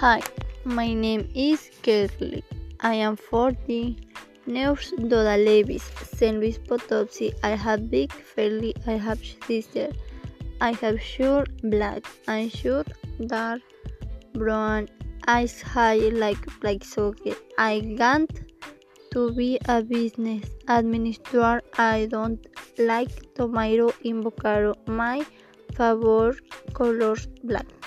Hi, my name is Kelly. I am 40. nurse Doda Levis, San Luis Potosí. I have big family. I have sister. I have short black and short dark brown eyes high like black socket. I want to be a business administrator. I don't like tomato in Bocaro. My favorite color black.